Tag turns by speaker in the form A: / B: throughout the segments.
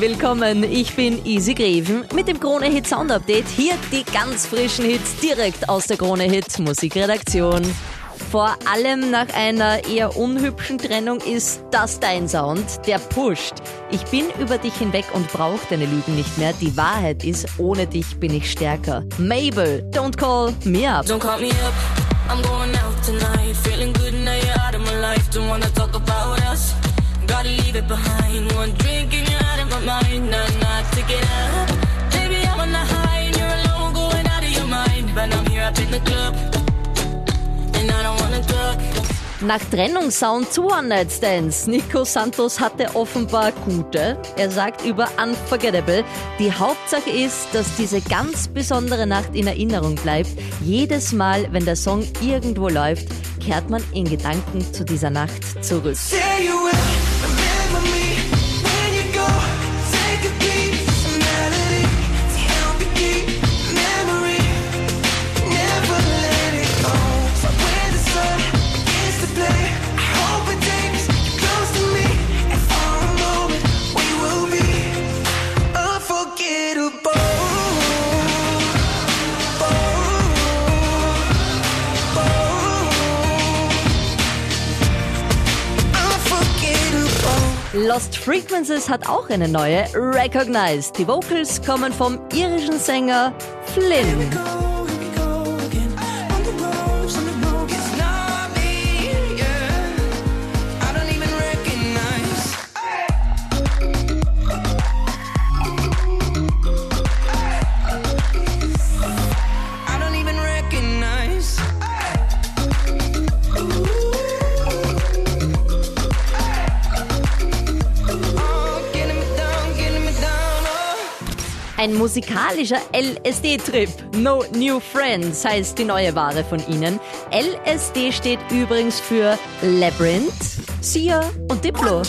A: willkommen. Ich bin Easy Greven mit dem Krone Hit Sound Update. Hier die ganz frischen Hits direkt aus der Krone Hit Musikredaktion. Vor allem nach einer eher unhübschen Trennung ist das dein Sound, der pusht. Ich bin über dich hinweg und brauch deine Lügen nicht mehr. Die Wahrheit ist, ohne dich bin ich stärker. Mabel, don't call me up.
B: Don't call me up. I'm going out tonight. Feeling good now you're out of my life. Don't wanna talk about us. Gotta leave it behind. One drink mind. Nah, nah, it up. Baby, I'm on the high and you're alone, going out of your mind. But I'm here up in the club. And I don't wanna talk.
A: Nach Trennungssound zu One Night Stands. Nico Santos hatte offenbar gute. Er sagt über Unforgettable, die Hauptsache ist, dass diese ganz besondere Nacht in Erinnerung bleibt. Jedes Mal, wenn der Song irgendwo läuft, kehrt man in Gedanken zu dieser Nacht zurück. Lost Frequencies hat auch eine neue, Recognized. Die Vocals kommen vom irischen Sänger Flynn. Ein musikalischer LSD-Trip. No New Friends heißt die neue Ware von ihnen. LSD steht übrigens für Labyrinth, Sia und Diplo.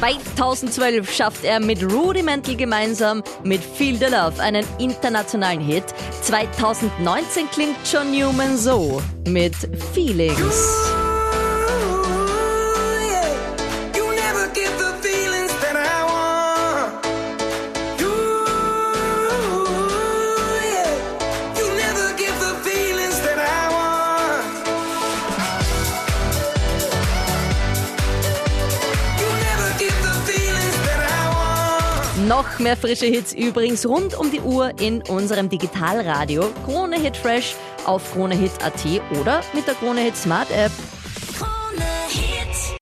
A: 2012 schafft er mit Rudimental gemeinsam mit Feel the Love einen internationalen Hit. 2019 klingt John Newman so mit Feelings. Noch mehr frische Hits übrigens rund um die Uhr in unserem Digitalradio. Krone Hit Fresh auf kronehit.at oder mit der Krone Hit Smart App.